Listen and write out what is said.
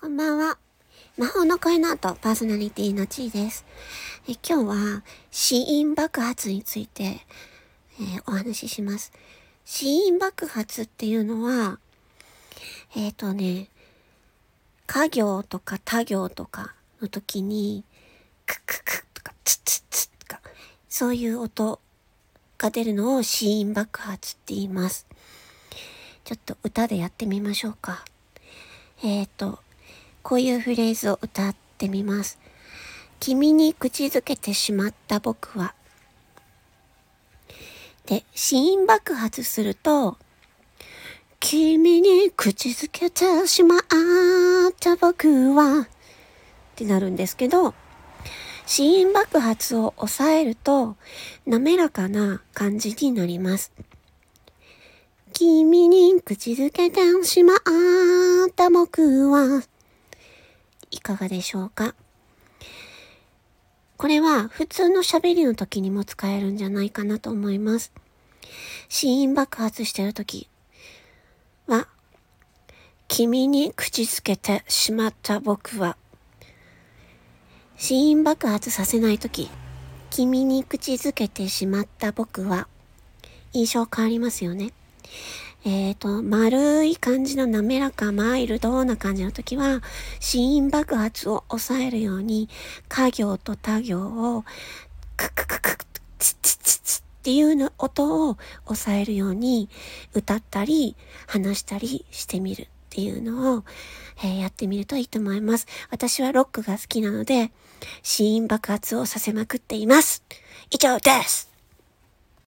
こんばんは。魔法の声の後、パーソナリティのちーです。え今日は、死因爆発について、えー、お話しします。死因爆発っていうのは、えっ、ー、とね、家業とか他行とかの時に、クククとかツツツとか、そういう音が出るのを死因爆発って言います。ちょっと歌でやってみましょうか。えっ、ー、と、こういうフレーズを歌ってみます。君に口づけてしまった僕は。で、死因爆発すると、君に口づけてしまった僕は、ってなるんですけど、死因爆発を抑えると、滑らかな感じになります。君に口づけてしまった僕は、いかがでしょうか？これは普通の喋りの時にも使えるんじゃないかなと思います。死因爆発してる時は、君に口づけてしまった僕は、死因爆発させない時、君に口づけてしまった僕は、印象変わりますよね。えっ、ー、と、丸い感じの滑らか、マイルドな感じの時は、死因爆発を抑えるように、家行と他行を、ククククク、ツツツツっていうの音を抑えるように、歌ったり、話したりしてみるっていうのを、えー、やってみるといいと思います。私はロックが好きなので、死因爆発をさせまくっています。以上です